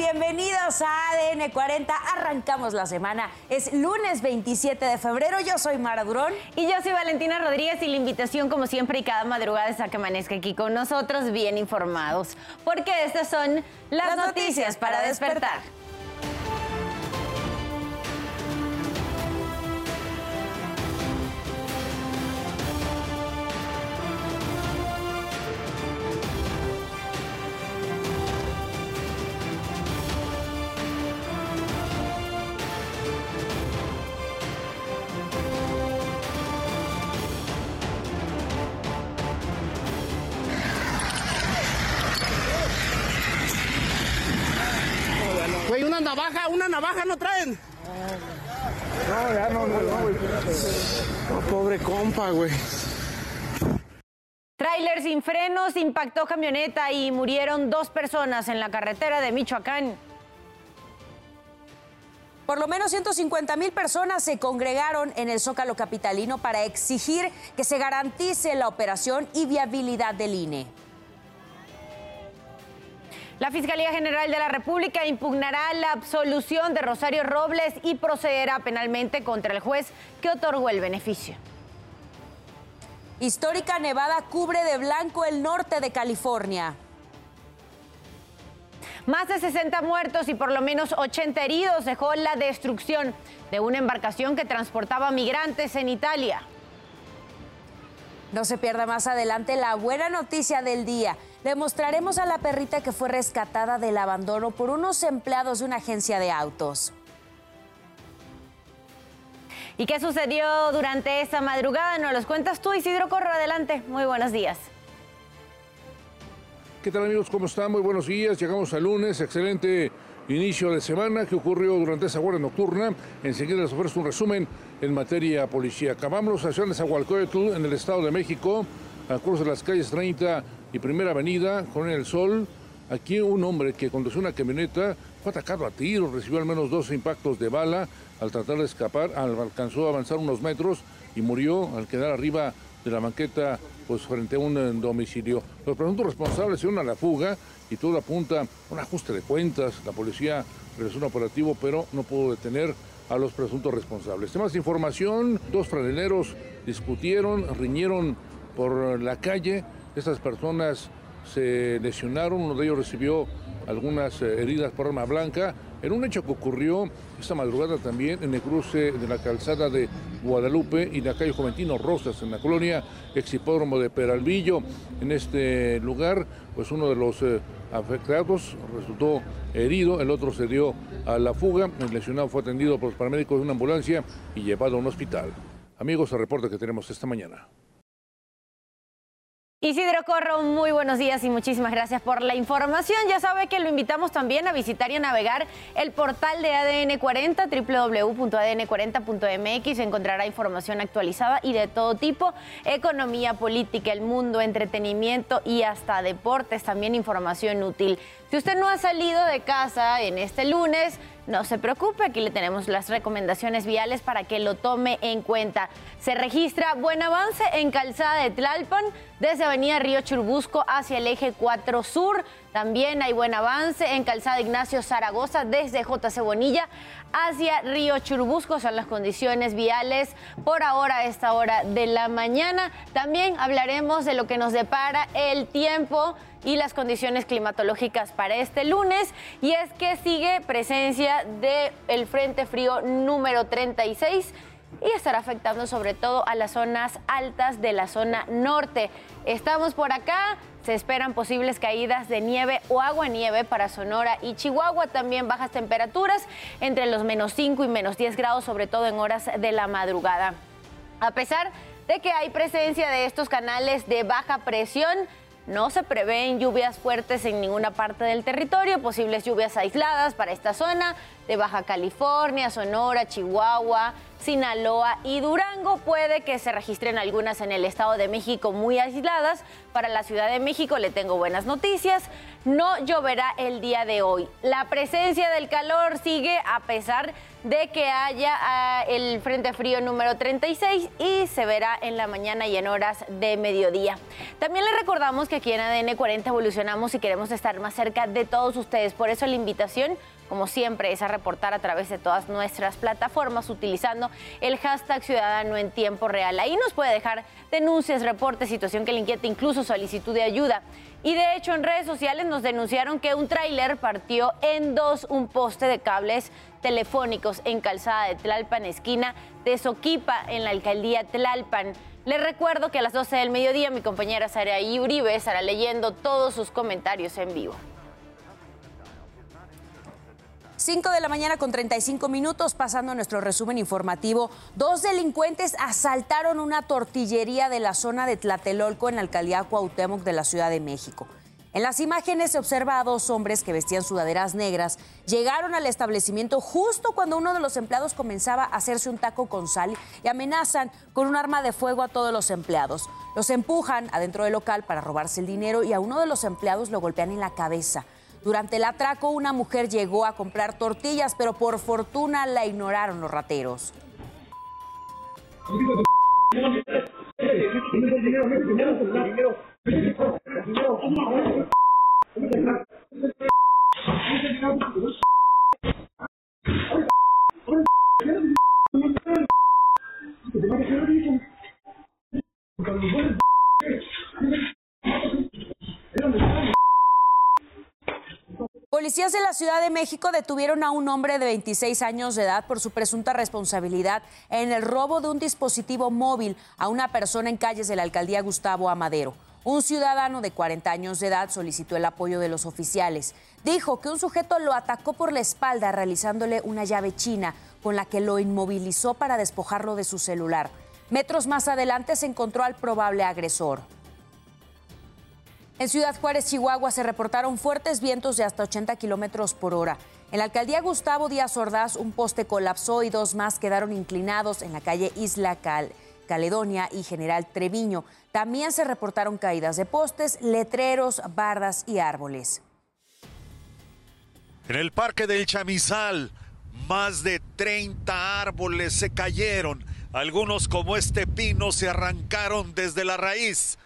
Bienvenidos a ADN 40. Arrancamos la semana. Es lunes 27 de febrero. Yo soy Mara Durón. Y yo soy Valentina Rodríguez y la invitación, como siempre y cada madrugada, es a que amanezca aquí con nosotros bien informados. Porque estas son las, noticias, para despertar. Navaja, no traen. No, ya no, no, no, güey. No, pobre compa, güey. Tráiler sin frenos impactó camioneta y murieron dos personas en la carretera de Michoacán. Por lo menos 150 mil personas se congregaron en el Zócalo Capitalino para exigir que se garantice la operación y viabilidad del INE. La Fiscalía General de la República impugnará la absolución de Rosario Robles y procederá penalmente contra el juez que otorgó el beneficio. Histórica nevada cubre de blanco el norte de California. Más de 60 muertos y por lo menos 80 heridos dejó la destrucción de una embarcación que transportaba migrantes en Italia. No se pierda más adelante la buena noticia del día. Le mostraremos a la perrita que fue rescatada del abandono por unos empleados de una agencia de autos. ¿Y qué sucedió durante esta madrugada? Nos los cuentas tú, Isidro Corro. Adelante. Muy buenos días. ¿Qué tal amigos? ¿Cómo están? Muy buenos días. Llegamos al lunes. Excelente inicio de semana. ¿Qué ocurrió durante esa guardia nocturna? Enseguida les ofrezco un resumen en materia policía. Acabamos a Ciudad de Zahualcóyotl, en el Estado de México, al curso de las calles 30 y Primera Avenida, con el sol. Aquí un hombre que condució una camioneta fue atacado a tiros, recibió al menos dos impactos de bala al tratar de escapar, alcanzó a avanzar unos metros y murió al quedar arriba de la banqueta pues frente a un eh, domicilio. Los presuntos responsables se unen a la fuga y todo apunta a un ajuste de cuentas. La policía realizó un operativo, pero no pudo detener a los presuntos responsables. Temas de información, dos franeleros discutieron, riñeron por la calle. Estas personas se lesionaron, uno de ellos recibió algunas eh, heridas por arma blanca, en un hecho que ocurrió esta madrugada también en el cruce de la calzada de Guadalupe y la calle Juventino Rosas, en la colonia Exhipódromo de Peralvillo. En este lugar, pues uno de los eh, afectados resultó herido, el otro se dio a la fuga, el lesionado fue atendido por los paramédicos de una ambulancia y llevado a un hospital. Amigos, el reporte que tenemos esta mañana. Isidro Corro, muy buenos días y muchísimas gracias por la información. Ya sabe que lo invitamos también a visitar y a navegar el portal de ADN 40, www.adn40.mx. Encontrará información actualizada y de todo tipo, economía, política, el mundo, entretenimiento y hasta deportes, también información útil. Si usted no ha salido de casa en este lunes, no se preocupe, aquí le tenemos las recomendaciones viales para que lo tome en cuenta. Se registra buen avance en Calzada de Tlalpan, desde Avenida Río Churbusco hacia el eje 4 Sur. También hay buen avance en Calzada Ignacio Zaragoza, desde JC Bonilla hacia Río Churubusco. Son las condiciones viales por ahora a esta hora de la mañana. También hablaremos de lo que nos depara el tiempo y las condiciones climatológicas para este lunes. Y es que sigue presencia del Frente Frío número 36 y estará afectando sobre todo a las zonas altas de la zona norte. Estamos por acá, se esperan posibles caídas de nieve o agua nieve para Sonora y Chihuahua, también bajas temperaturas entre los menos 5 y menos 10 grados, sobre todo en horas de la madrugada. A pesar de que hay presencia de estos canales de baja presión, no se prevén lluvias fuertes en ninguna parte del territorio, posibles lluvias aisladas para esta zona de Baja California, Sonora, Chihuahua, Sinaloa y Durango. Puede que se registren algunas en el Estado de México muy aisladas. Para la Ciudad de México le tengo buenas noticias. No lloverá el día de hoy. La presencia del calor sigue a pesar de que haya ah, el Frente Frío número 36 y se verá en la mañana y en horas de mediodía. También les recordamos que aquí en ADN 40 evolucionamos y queremos estar más cerca de todos ustedes. Por eso la invitación como siempre, es a reportar a través de todas nuestras plataformas utilizando el hashtag Ciudadano en Tiempo Real. Ahí nos puede dejar denuncias, reportes, situación que le inquiete, incluso solicitud de ayuda. Y de hecho en redes sociales nos denunciaron que un tráiler partió en dos un poste de cables telefónicos en calzada de Tlalpan, esquina de Soquipa, en la alcaldía Tlalpan. Les recuerdo que a las 12 del mediodía mi compañera Sara Uribe estará leyendo todos sus comentarios en vivo. 5 de la mañana con 35 minutos, pasando a nuestro resumen informativo. Dos delincuentes asaltaron una tortillería de la zona de Tlatelolco en la alcaldía Cuauhtémoc de la Ciudad de México. En las imágenes se observa a dos hombres que vestían sudaderas negras. Llegaron al establecimiento justo cuando uno de los empleados comenzaba a hacerse un taco con sal y amenazan con un arma de fuego a todos los empleados. Los empujan adentro del local para robarse el dinero y a uno de los empleados lo golpean en la cabeza. Durante el atraco, una mujer llegó a comprar tortillas, pero por fortuna la ignoraron los rateros. Policías de la Ciudad de México detuvieron a un hombre de 26 años de edad por su presunta responsabilidad en el robo de un dispositivo móvil a una persona en calles de la alcaldía Gustavo Amadero. Un ciudadano de 40 años de edad solicitó el apoyo de los oficiales. Dijo que un sujeto lo atacó por la espalda realizándole una llave china con la que lo inmovilizó para despojarlo de su celular. Metros más adelante se encontró al probable agresor. En Ciudad Juárez, Chihuahua, se reportaron fuertes vientos de hasta 80 kilómetros por hora. En la alcaldía Gustavo Díaz Ordaz, un poste colapsó y dos más quedaron inclinados en la calle Isla Caledonia y General Treviño. También se reportaron caídas de postes, letreros, bardas y árboles. En el Parque del Chamizal, más de 30 árboles se cayeron. Algunos, como este pino, se arrancaron desde la raíz.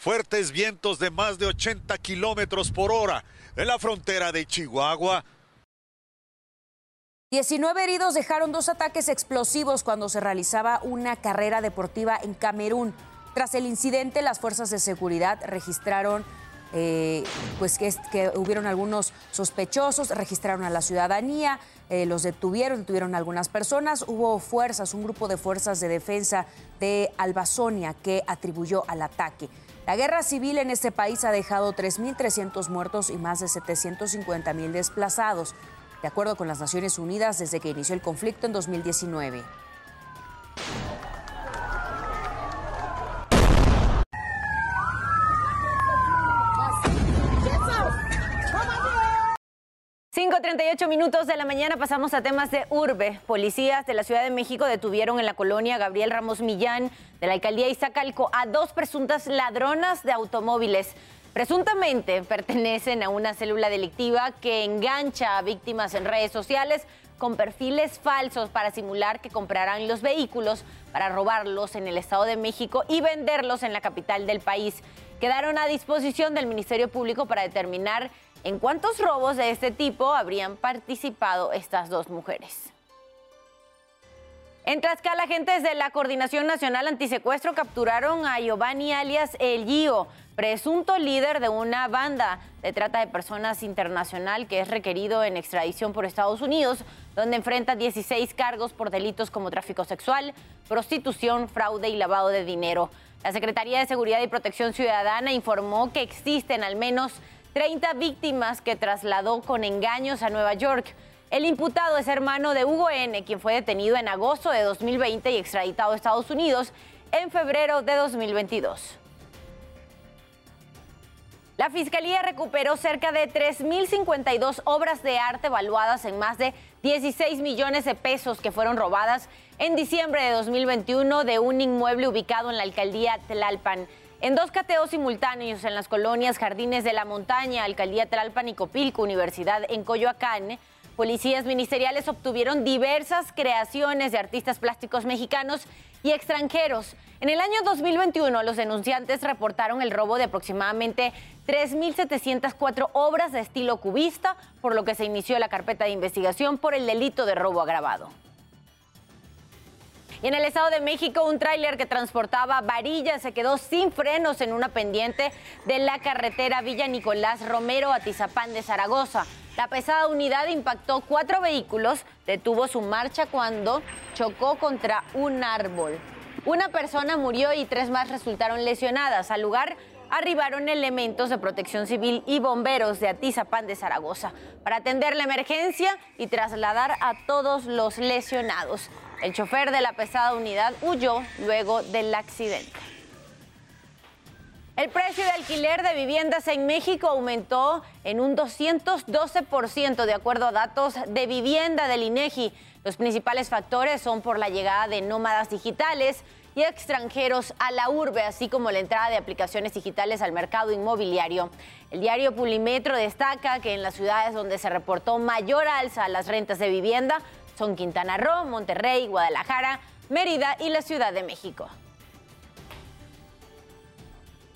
Fuertes vientos de más de 80 kilómetros por hora en la frontera de Chihuahua. 19 heridos dejaron dos ataques explosivos cuando se realizaba una carrera deportiva en Camerún. Tras el incidente, las fuerzas de seguridad registraron eh, pues que, que, hubieron algunos sospechosos, registraron a la ciudadanía, eh, los detuvieron, detuvieron a algunas personas. Hubo fuerzas, un grupo de fuerzas de defensa de Albazonia que atribuyó al ataque. La guerra civil en este país ha dejado 3.300 muertos y más de 750.000 desplazados, de acuerdo con las Naciones Unidas desde que inició el conflicto en 2019. 5.38 minutos de la mañana pasamos a temas de urbe. Policías de la Ciudad de México detuvieron en la colonia Gabriel Ramos Millán de la alcaldía Izacalco a dos presuntas ladronas de automóviles. Presuntamente pertenecen a una célula delictiva que engancha a víctimas en redes sociales con perfiles falsos para simular que comprarán los vehículos para robarlos en el Estado de México y venderlos en la capital del país. Quedaron a disposición del Ministerio Público para determinar ¿En cuántos robos de este tipo habrían participado estas dos mujeres? En Tlaxcala, agentes de la Coordinación Nacional Antisecuestro capturaron a Giovanni alias El Gio, presunto líder de una banda de trata de personas internacional que es requerido en extradición por Estados Unidos, donde enfrenta 16 cargos por delitos como tráfico sexual, prostitución, fraude y lavado de dinero. La Secretaría de Seguridad y Protección Ciudadana informó que existen al menos 30 víctimas que trasladó con engaños a Nueva York. El imputado es hermano de Hugo N., quien fue detenido en agosto de 2020 y extraditado a Estados Unidos en febrero de 2022. La Fiscalía recuperó cerca de 3.052 obras de arte evaluadas en más de 16 millones de pesos que fueron robadas en diciembre de 2021 de un inmueble ubicado en la alcaldía Tlalpan. En dos cateos simultáneos en las colonias Jardines de la Montaña, Alcaldía Tlalpan y Copilco, Universidad en Coyoacán, policías ministeriales obtuvieron diversas creaciones de artistas plásticos mexicanos y extranjeros. En el año 2021, los denunciantes reportaron el robo de aproximadamente 3.704 obras de estilo cubista, por lo que se inició la carpeta de investigación por el delito de robo agravado. Y en el Estado de México, un tráiler que transportaba varillas se quedó sin frenos en una pendiente de la carretera Villa Nicolás Romero a Tizapán de Zaragoza. La pesada unidad impactó cuatro vehículos, detuvo su marcha cuando chocó contra un árbol. Una persona murió y tres más resultaron lesionadas. Al lugar arribaron elementos de protección civil y bomberos de Atizapán de Zaragoza para atender la emergencia y trasladar a todos los lesionados. El chofer de la pesada unidad huyó luego del accidente. El precio de alquiler de viviendas en México aumentó en un 212% de acuerdo a datos de vivienda del INEGI. Los principales factores son por la llegada de nómadas digitales y extranjeros a la urbe, así como la entrada de aplicaciones digitales al mercado inmobiliario. El diario Pulimetro destaca que en las ciudades donde se reportó mayor alza a las rentas de vivienda son Quintana Roo, Monterrey, Guadalajara, Mérida y la Ciudad de México.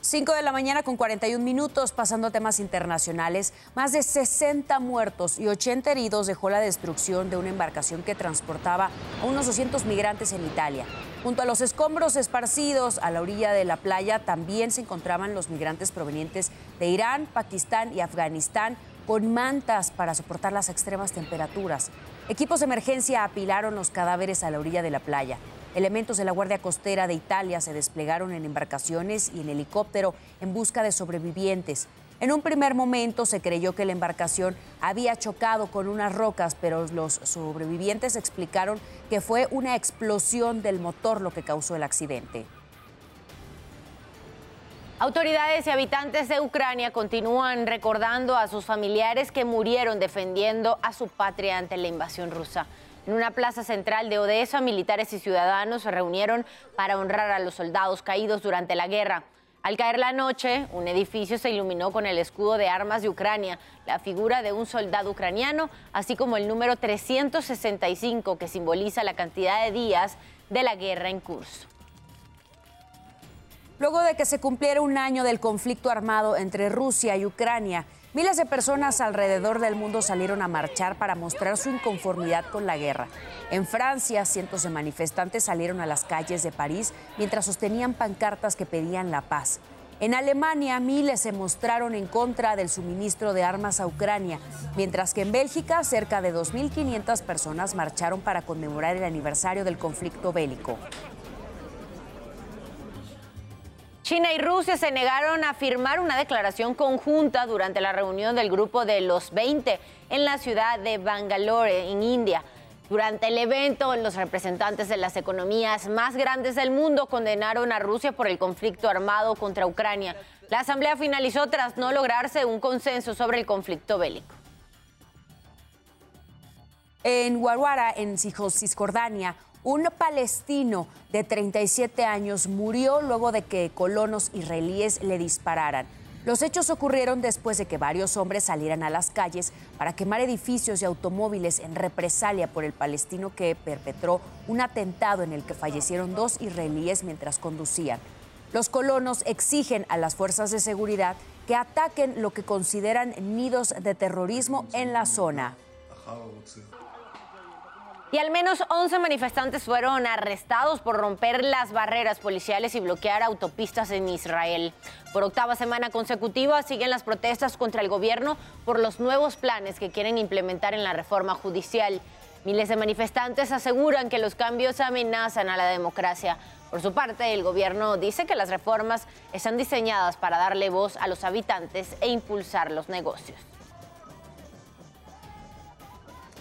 5 de la mañana con 41 minutos, pasando a temas internacionales. Más de 60 muertos y 80 heridos dejó la destrucción de una embarcación que transportaba a unos 200 migrantes en Italia. Junto a los escombros esparcidos a la orilla de la playa también se encontraban los migrantes provenientes de Irán, Pakistán y Afganistán con mantas para soportar las extremas temperaturas. Equipos de emergencia apilaron los cadáveres a la orilla de la playa. Elementos de la Guardia Costera de Italia se desplegaron en embarcaciones y en helicóptero en busca de sobrevivientes. En un primer momento se creyó que la embarcación había chocado con unas rocas, pero los sobrevivientes explicaron que fue una explosión del motor lo que causó el accidente. Autoridades y habitantes de Ucrania continúan recordando a sus familiares que murieron defendiendo a su patria ante la invasión rusa. En una plaza central de Odessa, militares y ciudadanos se reunieron para honrar a los soldados caídos durante la guerra. Al caer la noche, un edificio se iluminó con el escudo de armas de Ucrania, la figura de un soldado ucraniano, así como el número 365 que simboliza la cantidad de días de la guerra en curso. Luego de que se cumpliera un año del conflicto armado entre Rusia y Ucrania, Miles de personas alrededor del mundo salieron a marchar para mostrar su inconformidad con la guerra. En Francia, cientos de manifestantes salieron a las calles de París mientras sostenían pancartas que pedían la paz. En Alemania, miles se mostraron en contra del suministro de armas a Ucrania, mientras que en Bélgica, cerca de 2.500 personas marcharon para conmemorar el aniversario del conflicto bélico. China y Rusia se negaron a firmar una declaración conjunta durante la reunión del grupo de los 20 en la ciudad de Bangalore, en India. Durante el evento, los representantes de las economías más grandes del mundo condenaron a Rusia por el conflicto armado contra Ucrania. La asamblea finalizó tras no lograrse un consenso sobre el conflicto bélico. En Guaruara, en Cisjordania, un palestino de 37 años murió luego de que colonos israelíes le dispararan. Los hechos ocurrieron después de que varios hombres salieran a las calles para quemar edificios y automóviles en represalia por el palestino que perpetró un atentado en el que fallecieron dos israelíes mientras conducían. Los colonos exigen a las fuerzas de seguridad que ataquen lo que consideran nidos de terrorismo en la zona y al menos 11 manifestantes fueron arrestados por romper las barreras policiales y bloquear autopistas en Israel. Por octava semana consecutiva siguen las protestas contra el gobierno por los nuevos planes que quieren implementar en la reforma judicial. Miles de manifestantes aseguran que los cambios amenazan a la democracia. Por su parte, el gobierno dice que las reformas están diseñadas para darle voz a los habitantes e impulsar los negocios.